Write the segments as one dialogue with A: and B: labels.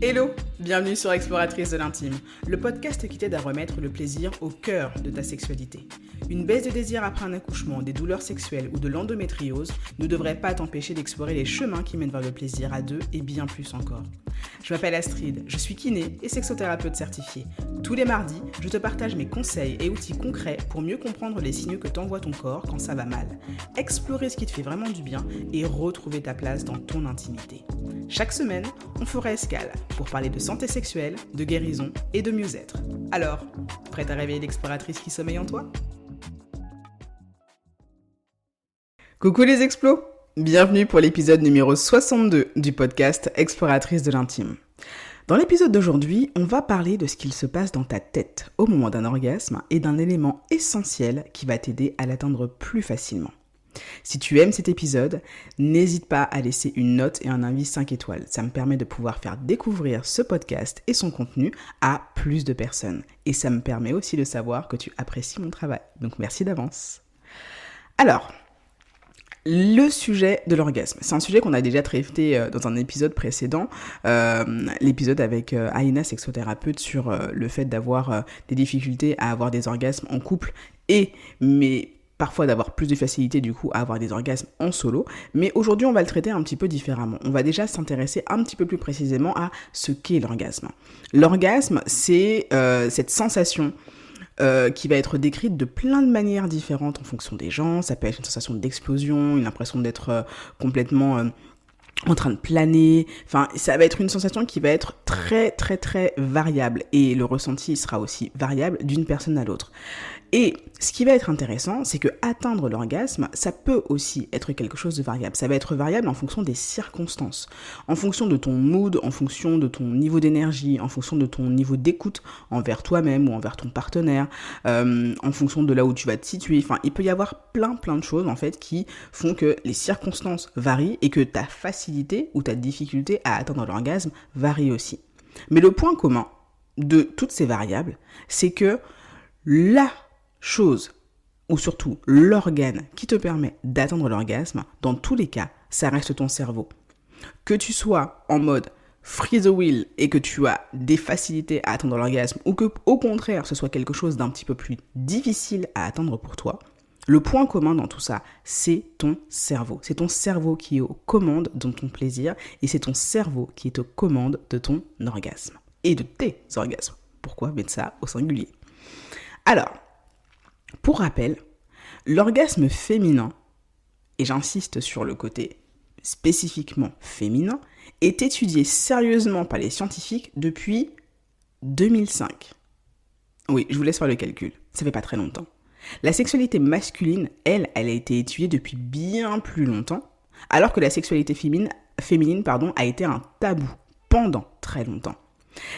A: Hello, bienvenue sur Exploratrice de l'intime, le podcast qui t'aide à remettre le plaisir au cœur de ta sexualité. Une baisse de désir après un accouchement, des douleurs sexuelles ou de l'endométriose ne devrait pas t'empêcher d'explorer les chemins qui mènent vers le plaisir à deux et bien plus encore. Je m'appelle Astrid, je suis kiné et sexothérapeute certifiée. Tous les mardis, je te partage mes conseils et outils concrets pour mieux comprendre les signaux que t'envoie ton corps quand ça va mal, explorer ce qui te fait vraiment du bien et retrouver ta place dans ton intimité. Chaque semaine, on fera escale pour parler de santé sexuelle, de guérison et de mieux-être. Alors, prête à réveiller l'exploratrice qui sommeille en toi? Coucou les explos Bienvenue pour l'épisode numéro 62 du podcast Exploratrice de l'intime. Dans l'épisode d'aujourd'hui, on va parler de ce qu'il se passe dans ta tête au moment d'un orgasme et d'un élément essentiel qui va t'aider à l'atteindre plus facilement. Si tu aimes cet épisode, n'hésite pas à laisser une note et un avis 5 étoiles. Ça me permet de pouvoir faire découvrir ce podcast et son contenu à plus de personnes. Et ça me permet aussi de savoir que tu apprécies mon travail. Donc merci d'avance. Alors, le sujet de l'orgasme, c'est un sujet qu'on a déjà traité euh, dans un épisode précédent, euh, l'épisode avec euh, Aïna, sexothérapeute, sur le fait d'avoir des difficultés à avoir des orgasmes en couple et mais parfois d'avoir plus de facilité du coup à avoir des orgasmes en solo, mais aujourd'hui on va le traiter un petit peu différemment. On va déjà s'intéresser un petit peu plus précisément à ce qu'est l'orgasme. L'orgasme, c'est cette sensation euh, qui va être décrite de plein de manières différentes en fonction des gens. Ça peut être une sensation d'explosion, une impression d'être euh, complètement... Euh, en train de planer, enfin ça va être une sensation qui va être très très très variable et le ressenti sera aussi variable d'une personne à l'autre. Et ce qui va être intéressant, c'est que atteindre l'orgasme, ça peut aussi être quelque chose de variable. Ça va être variable en fonction des circonstances, en fonction de ton mood, en fonction de ton niveau d'énergie, en fonction de ton niveau d'écoute envers toi-même ou envers ton partenaire, euh, en fonction de là où tu vas te situer. Enfin, il peut y avoir plein plein de choses en fait qui font que les circonstances varient et que ta facilité ou ta difficulté à atteindre l'orgasme varie aussi. Mais le point commun de toutes ces variables, c'est que là chose, ou surtout l'organe qui te permet d'atteindre l'orgasme, dans tous les cas, ça reste ton cerveau. Que tu sois en mode free the will et que tu as des facilités à atteindre l'orgasme ou que au contraire ce soit quelque chose d'un petit peu plus difficile à atteindre pour toi, le point commun dans tout ça, c'est ton cerveau. C'est ton cerveau qui est aux commandes de ton plaisir et c'est ton cerveau qui est aux commandes de ton orgasme et de tes orgasmes. Pourquoi mettre ça au singulier? Alors, pour rappel, l'orgasme féminin, et j'insiste sur le côté spécifiquement féminin, est étudié sérieusement par les scientifiques depuis 2005. Oui, je vous laisse faire le calcul, ça fait pas très longtemps. La sexualité masculine, elle, elle a été étudiée depuis bien plus longtemps, alors que la sexualité féminine, a été un tabou pendant très longtemps.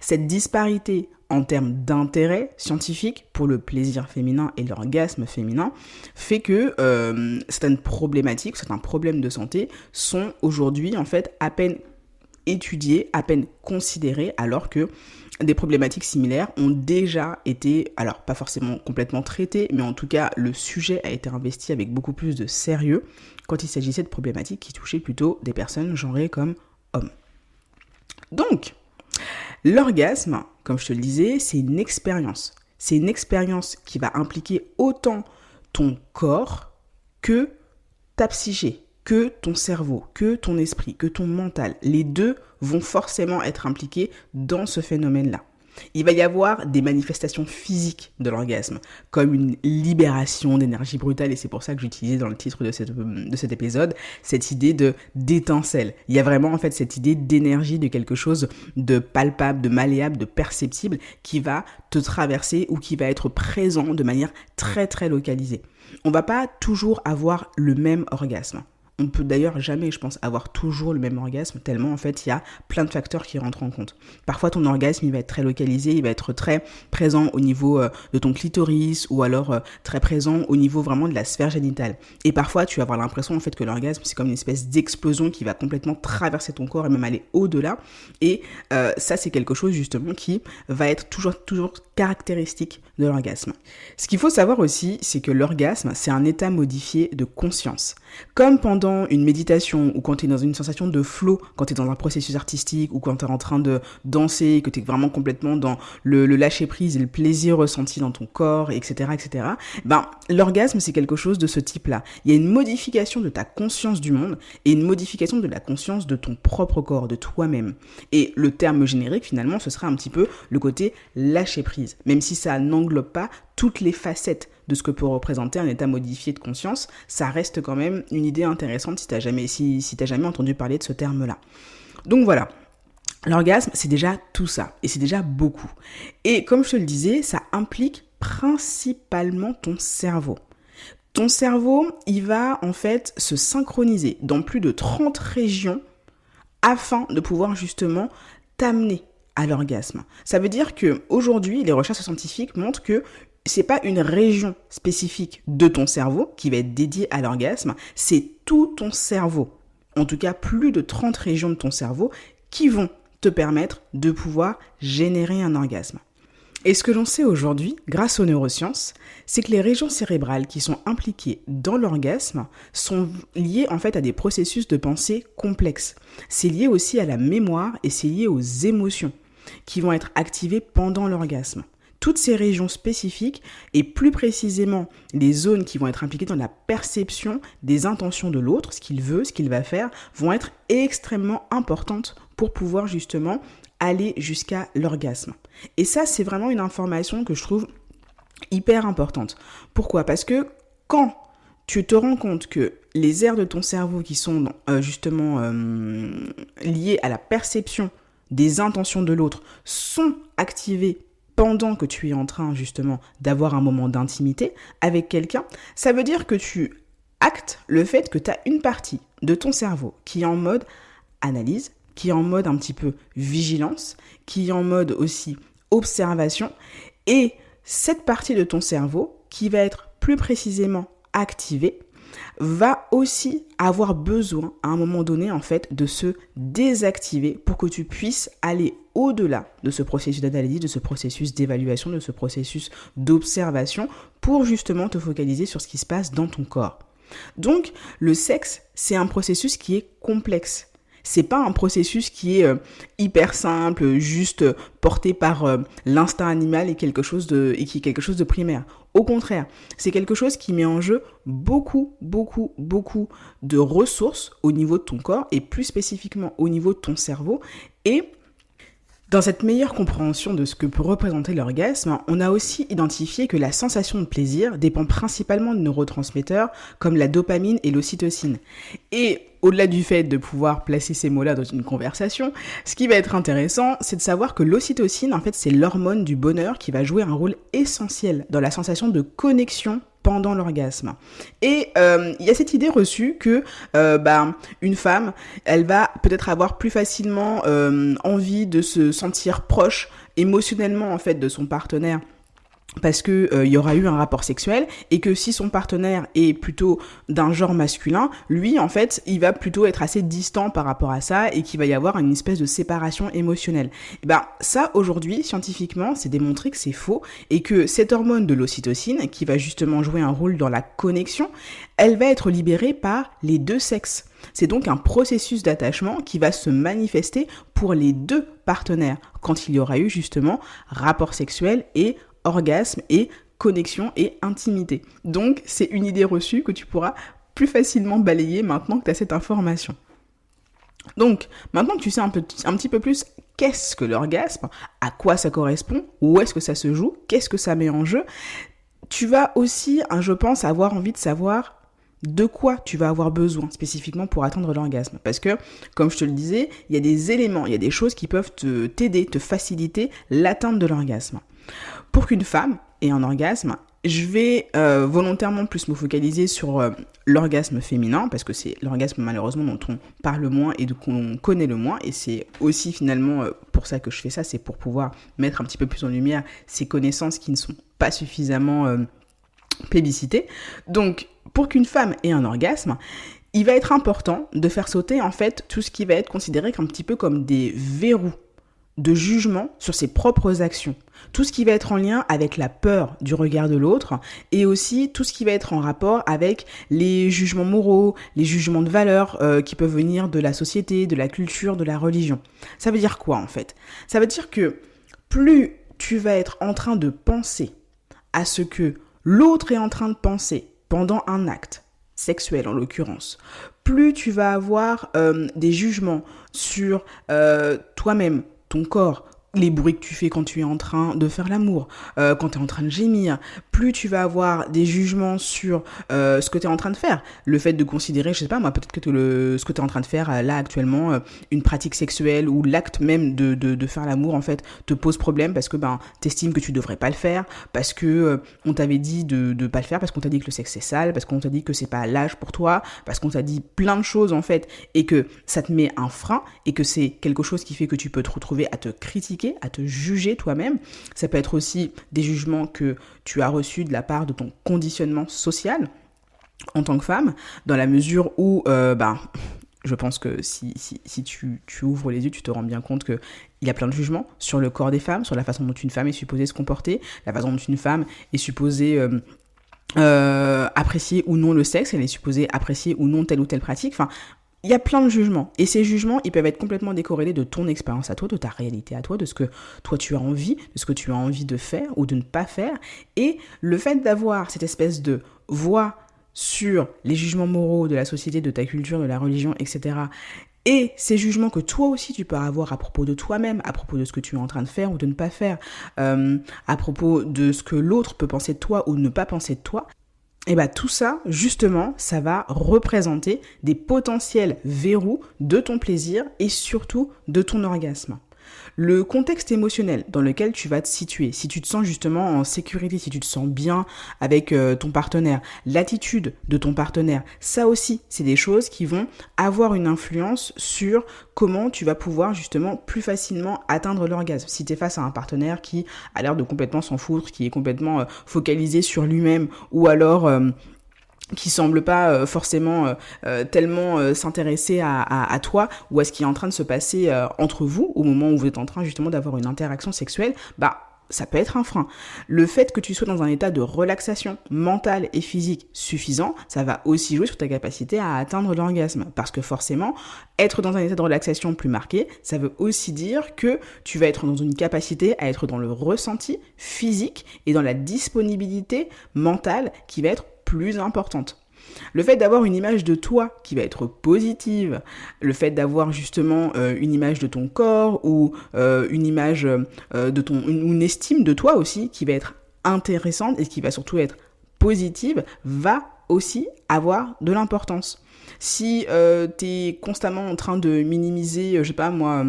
A: Cette disparité en termes d'intérêt scientifique pour le plaisir féminin et l'orgasme féminin fait que euh, certaines problématiques, certains problèmes de santé sont aujourd'hui en fait à peine étudiés, à peine considérés, alors que des problématiques similaires ont déjà été, alors pas forcément complètement traitées, mais en tout cas le sujet a été investi avec beaucoup plus de sérieux quand il s'agissait de problématiques qui touchaient plutôt des personnes genrées comme hommes. Donc, L'orgasme, comme je te le disais, c'est une expérience. C'est une expérience qui va impliquer autant ton corps que ta psyché, que ton cerveau, que ton esprit, que ton mental. Les deux vont forcément être impliqués dans ce phénomène-là. Il va y avoir des manifestations physiques de l'orgasme, comme une libération d'énergie brutale, et c'est pour ça que j'utilisais dans le titre de, de cet épisode cette idée de d'étincelle. Il y a vraiment en fait cette idée d'énergie, de quelque chose de palpable, de malléable, de perceptible, qui va te traverser ou qui va être présent de manière très très localisée. On va pas toujours avoir le même orgasme on peut d'ailleurs jamais, je pense, avoir toujours le même orgasme, tellement en fait il y a plein de facteurs qui rentrent en compte. Parfois ton orgasme il va être très localisé, il va être très présent au niveau euh, de ton clitoris ou alors euh, très présent au niveau vraiment de la sphère génitale. Et parfois tu vas avoir l'impression en fait que l'orgasme c'est comme une espèce d'explosion qui va complètement traverser ton corps et même aller au-delà. Et euh, ça c'est quelque chose justement qui va être toujours toujours caractéristique de l'orgasme. Ce qu'il faut savoir aussi, c'est que l'orgasme c'est un état modifié de conscience. Comme pendant une méditation ou quand tu es dans une sensation de flow, quand tu es dans un processus artistique ou quand tu es en train de danser, que tu es vraiment complètement dans le, lâcher prise et le plaisir ressenti dans ton corps, etc., etc., ben, l'orgasme, c'est quelque chose de ce type-là. Il y a une modification de ta conscience du monde et une modification de la conscience de ton propre corps, de toi-même. Et le terme générique, finalement, ce serait un petit peu le côté lâcher prise, même si ça n'englobe pas toutes les facettes de ce que peut représenter un état modifié de conscience, ça reste quand même une idée intéressante si tu jamais, jamais entendu parler de ce terme-là. Donc voilà, L'orgasme, c'est déjà tout ça, et c'est déjà beaucoup. Et comme je te le disais, ça implique principalement ton cerveau. Ton cerveau, il va en fait se synchroniser dans plus de 30 régions afin de pouvoir justement t'amener à l'orgasme. Ça veut dire que aujourd'hui, les recherches scientifiques montrent que c'est pas une région spécifique de ton cerveau qui va être dédiée à l'orgasme, c'est tout ton cerveau. En tout cas, plus de 30 régions de ton cerveau qui vont te permettre de pouvoir générer un orgasme. Et ce que l'on sait aujourd'hui, grâce aux neurosciences, c'est que les régions cérébrales qui sont impliquées dans l'orgasme sont liées en fait à des processus de pensée complexes. C'est lié aussi à la mémoire et c'est lié aux émotions qui vont être activées pendant l'orgasme toutes ces régions spécifiques et plus précisément les zones qui vont être impliquées dans la perception des intentions de l'autre, ce qu'il veut, ce qu'il va faire, vont être extrêmement importantes pour pouvoir justement aller jusqu'à l'orgasme. Et ça, c'est vraiment une information que je trouve hyper importante. Pourquoi? Parce que quand tu te rends compte que les aires de ton cerveau qui sont euh, justement euh, liées à la perception des intentions de l'autre sont activées pendant que tu es en train justement d'avoir un moment d'intimité avec quelqu'un, ça veut dire que tu actes le fait que tu as une partie de ton cerveau qui est en mode analyse, qui est en mode un petit peu vigilance, qui est en mode aussi observation, et cette partie de ton cerveau qui va être plus précisément activée va aussi avoir besoin à un moment donné en fait de se désactiver pour que tu puisses aller au-delà de ce processus d'analyse, de ce processus d'évaluation, de ce processus d'observation pour justement te focaliser sur ce qui se passe dans ton corps. Donc le sexe, c'est un processus qui est complexe c'est pas un processus qui est euh, hyper simple, juste porté par euh, l'instinct animal et quelque chose de et qui est quelque chose de primaire. Au contraire, c'est quelque chose qui met en jeu beaucoup, beaucoup, beaucoup de ressources au niveau de ton corps et plus spécifiquement au niveau de ton cerveau dans cette meilleure compréhension de ce que peut représenter l'orgasme, on a aussi identifié que la sensation de plaisir dépend principalement de neurotransmetteurs comme la dopamine et l'ocytocine. Et au-delà du fait de pouvoir placer ces mots-là dans une conversation, ce qui va être intéressant, c'est de savoir que l'ocytocine, en fait, c'est l'hormone du bonheur qui va jouer un rôle essentiel dans la sensation de connexion pendant l'orgasme. Et euh, il y a cette idée reçue que euh, bah, une femme, elle va peut-être avoir plus facilement euh, envie de se sentir proche émotionnellement en fait de son partenaire parce que il y aura eu un rapport sexuel et que si son partenaire est plutôt d'un genre masculin, lui en fait, il va plutôt être assez distant par rapport à ça et qu'il va y avoir une espèce de séparation émotionnelle. Et ben ça aujourd'hui scientifiquement, c'est démontré que c'est faux et que cette hormone de l'ocytocine qui va justement jouer un rôle dans la connexion, elle va être libérée par les deux sexes. C'est donc un processus d'attachement qui va se manifester pour les deux partenaires quand il y aura eu justement rapport sexuel et orgasme et connexion et intimité. Donc c'est une idée reçue que tu pourras plus facilement balayer maintenant que tu as cette information. Donc, maintenant que tu sais un, petit peu plus qu'est-ce que l'orgasme, à quoi ça correspond, où est-ce que ça se joue, qu'est-ce que ça met en jeu, tu vas aussi, hein, je pense, avoir envie de savoir de quoi tu vas avoir besoin spécifiquement pour atteindre l'orgasme. Parce que, comme je te le disais, il y a des éléments, il y a des choses qui peuvent te t'aider, te faciliter l'atteinte de l'orgasme. Pour qu'une femme ait un orgasme, je vais euh, volontairement plus me focaliser sur euh, l'orgasme féminin, parce que c'est l'orgasme malheureusement dont on parle le moins et qu'on connaît le moins, et c'est aussi finalement euh, pour ça que je fais ça, c'est pour pouvoir mettre un petit peu plus en lumière ces connaissances qui ne sont pas suffisamment plébiscitées. Donc, pour qu'une femme ait un orgasme, il va être important de faire sauter en fait tout ce qui va être considéré un petit peu comme des verrous de jugement sur ses propres actions. Tout ce qui va être en lien avec la peur du regard de l'autre et aussi tout ce qui va être en rapport avec les jugements moraux, les jugements de valeur euh, qui peuvent venir de la société, de la culture, de la religion. Ça veut dire quoi en fait? Ça veut dire que plus tu vas être en train de penser à ce que l'autre est en train de penser pendant un acte, sexuel en l'occurrence, plus tu vas avoir euh, des jugements sur euh, toi-même, ton corps, les bruits que tu fais quand tu es en train de faire l'amour, euh, quand tu es en train de gémir, plus tu vas avoir des jugements sur euh, ce que tu es en train de faire. Le fait de considérer, je sais pas moi, peut-être que ce que tu es en train de faire euh, là actuellement, une pratique sexuelle ou l'acte même de, faire l'amour en fait te pose problème parce que ben t'estimes que tu devrais pas le faire, parce que on t'avait dit de, de pas le faire, parce qu'on t'a dit que le sexe c'est sale, parce qu'on t'a dit que c'est pas l'âge pour toi, parce qu'on t'a dit plein de choses en fait et que ça te met un frein et que c'est quelque chose qui fait que tu peux te retrouver à te critiquer à te juger toi-même. Ça peut être aussi des jugements que tu as reçus de la part de ton conditionnement social en tant que femme, dans la mesure où, ben, je pense que si, si, si tu, tu, ouvres les yeux, tu te rends bien compte qu'il y a plein de jugements sur le corps des femmes, sur la façon dont une femme est supposée se comporter, la façon dont une femme est supposée euh, euh, apprécier ou non le sexe, elle est supposée apprécier ou non telle ou telle pratique. Enfin, il y a plein de jugements. Et ces jugements, ils peuvent être complètement décorrélés de ton expérience à toi, de ta réalité à toi, de ce que toi tu as envie, de ce que tu as envie de faire ou de ne pas faire. Et le fait d'avoir cette espèce de voix sur les jugements moraux de la société, de ta culture, de la religion, etc. Et ces jugements que toi aussi tu peux avoir à propos de toi-même, à propos de ce que tu es en train de faire ou de ne pas faire, euh, à propos de ce que l'autre peut penser de toi ou ne pas penser de toi, et bien tout ça, justement, ça va représenter des potentiels verrous de ton plaisir et surtout de ton orgasme. Le contexte émotionnel dans lequel tu vas te situer, si tu te sens justement en sécurité, si tu te sens bien avec euh, ton partenaire, l'attitude de ton partenaire, ça aussi, c'est des choses qui vont avoir une influence sur comment tu vas pouvoir justement plus facilement atteindre l'orgasme. Si tu es face à un partenaire qui a l'air de complètement s'en foutre, qui est complètement euh, focalisé sur lui-même, ou alors... Euh, qui semble pas euh, forcément euh, euh, tellement s'intéresser à, toi ou à ce qui est en train de se passer entre vous au moment où vous êtes en train justement d'avoir une interaction sexuelle, bah ça peut être un frein. Le fait que tu sois dans un état de relaxation mentale et physique suffisant, ça va aussi jouer sur ta capacité à atteindre l'orgasme. Parce que forcément, être dans un état de relaxation plus marqué, ça veut aussi dire que tu vas être dans une capacité à être dans le ressenti physique et dans la disponibilité mentale qui va être plus importante. Le fait d'avoir une image de toi qui va être positive, le fait d'avoir justement euh, une image de ton corps ou euh, une image euh, de ton, une, estime de toi aussi qui va être intéressante et qui va surtout être positive, va aussi avoir de l'importance. Si tu es constamment en train de minimiser, je sais pas moi,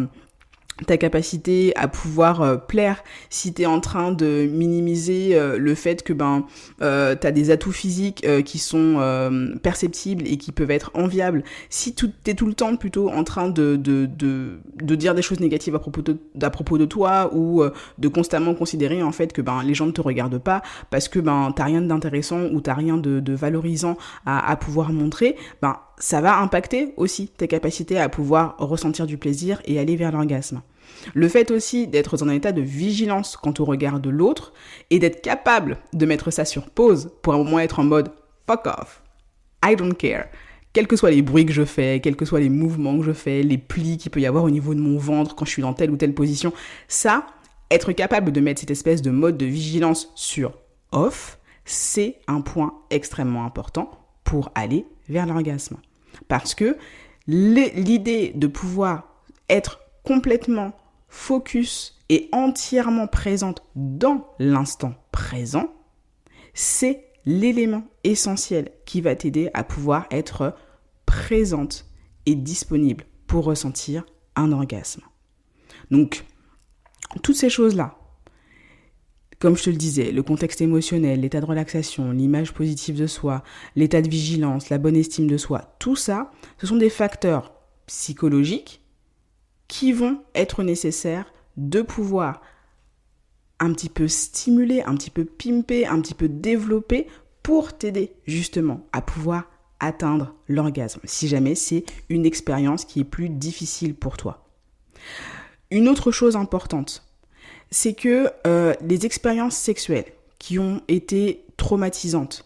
A: ta capacité à pouvoir euh, plaire. Si tu es en train de minimiser euh, le fait que ben euh, tu des atouts physiques euh, qui sont perceptibles et qui peuvent être enviables. Si tu es tout le temps plutôt en train de, de, de, de dire des choses négatives à propos de, à propos de toi ou de constamment considérer en fait que ben les gens ne te regardent pas parce que ben t'as rien d'intéressant ou t'as rien de, de valorisant à, à pouvoir montrer ben ça va impacter aussi tes capacités à pouvoir ressentir du plaisir et aller vers l'orgasme. Le fait aussi d'être dans un état de vigilance quant au regard de l'autre et d'être capable de mettre ça sur pause pour un moment être en mode fuck off, I don't care. Quels que soient les bruits que je fais, quels que soient les mouvements que je fais, les plis qu'il peut y avoir au niveau de mon ventre quand je suis dans telle ou telle position, ça, être capable de mettre cette espèce de mode de vigilance sur off, c'est un point extrêmement important pour aller vers l'orgasme. Parce que l'idée de pouvoir être complètement focus et entièrement présente dans l'instant présent, c'est l'élément essentiel qui va t'aider à pouvoir être présente et disponible pour ressentir un orgasme. Donc, toutes ces choses-là, comme je te le disais, le contexte émotionnel, l'état de relaxation, l'image positive de soi, l'état de vigilance, la bonne estime de soi, tout ça, ce sont des facteurs psychologiques qui vont être nécessaires de pouvoir un petit peu stimuler, un petit peu pimper, un petit peu développer pour t'aider justement à pouvoir atteindre l'orgasme, si jamais c'est une expérience qui est plus difficile pour toi. Une autre chose importante, c'est que euh, les expériences sexuelles qui ont été traumatisantes,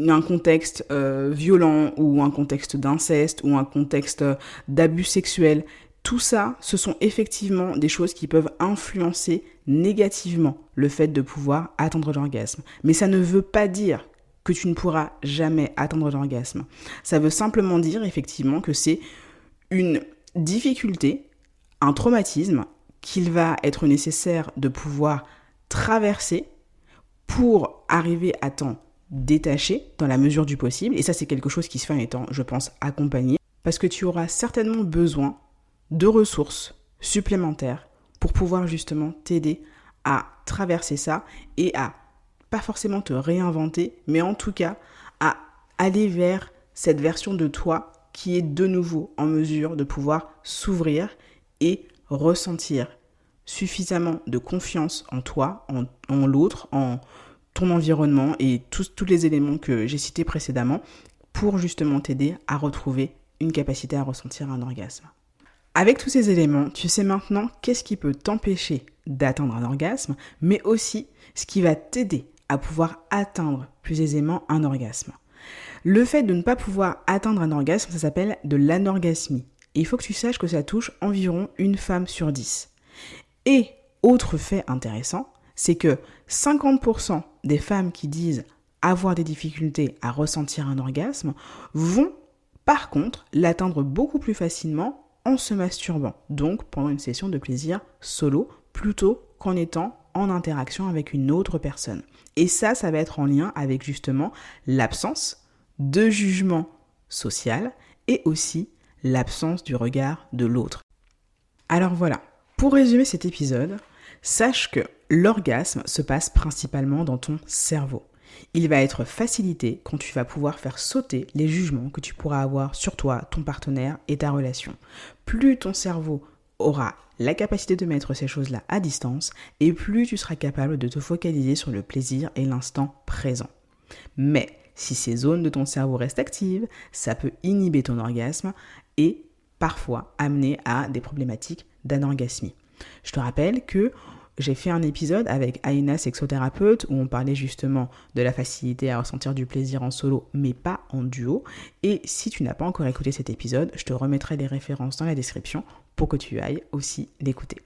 A: un contexte euh, violent ou un contexte d'inceste ou un contexte d'abus sexuel, tout ça, ce sont effectivement des choses qui peuvent influencer négativement le fait de pouvoir atteindre l'orgasme. Mais ça ne veut pas dire que tu ne pourras jamais atteindre l'orgasme. Ça veut simplement dire effectivement que c'est une difficulté, un traumatisme qu'il va être nécessaire de pouvoir traverser pour arriver à t'en détacher dans la mesure du possible. Et ça, c'est quelque chose qui se fait en étant, je pense, accompagné. Parce que tu auras certainement besoin de ressources supplémentaires pour pouvoir justement t'aider à traverser ça et à pas forcément te réinventer, mais en tout cas à aller vers cette version de toi qui est de nouveau en mesure de pouvoir s'ouvrir et ressentir suffisamment de confiance en toi, en, l'autre, en ton environnement et tous, tous les éléments que j'ai cités précédemment pour justement t'aider à retrouver une capacité à ressentir un orgasme. Avec tous ces éléments, tu sais maintenant qu'est-ce qui peut t'empêcher d'atteindre un orgasme, mais aussi ce qui va t'aider à pouvoir atteindre plus aisément un orgasme. Le fait de ne pas pouvoir atteindre un orgasme, ça s'appelle de l'anorgasmie. Il faut que tu saches que ça touche environ une femme sur dix. Et autre fait intéressant, c'est que 50% des femmes qui disent avoir des difficultés à ressentir un orgasme vont par contre l'atteindre beaucoup plus facilement en se masturbant, donc pendant une session de plaisir solo, plutôt qu'en étant en interaction avec une autre personne. Et ça, ça va être en lien avec justement l'absence de jugement social et aussi l'absence du regard de l'autre. Alors voilà, pour résumer cet épisode, sache que l'orgasme se passe principalement dans ton cerveau. Il va être facilité quand tu vas pouvoir faire sauter les jugements que tu pourras avoir sur toi, ton partenaire et ta relation. Plus ton cerveau aura la capacité de mettre ces choses-là à distance et plus tu seras capable de te focaliser sur le plaisir et l'instant présent. Mais si ces zones de ton cerveau restent actives, ça peut inhiber ton orgasme et parfois amener à des problématiques d'anorgasmie. Je te rappelle que j'ai fait un épisode avec Aina, sexothérapeute, où on parlait justement de la facilité à ressentir du plaisir en solo, mais pas en duo. Et si tu n'as pas encore écouté cet épisode, je te remettrai les références dans la description pour que tu ailles aussi l'écouter.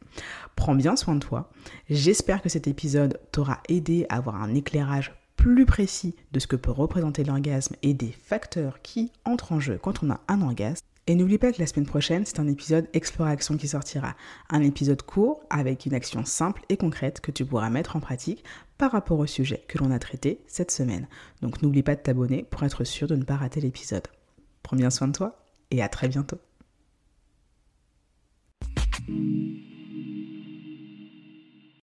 A: Prends bien soin de toi. J'espère que cet épisode t'aura aidé à avoir un éclairage plus précis de ce que peut représenter l'orgasme et des facteurs qui entrent en jeu quand on a un orgasme. Et n'oublie pas que la semaine prochaine, c'est un épisode Exploration qui sortira. Un épisode court avec une action simple et concrète que tu pourras mettre en pratique par rapport au sujet que l'on a traité cette semaine. Donc n'oublie pas de t'abonner pour être sûr de ne pas rater l'épisode. Prends bien soin de toi et à très bientôt.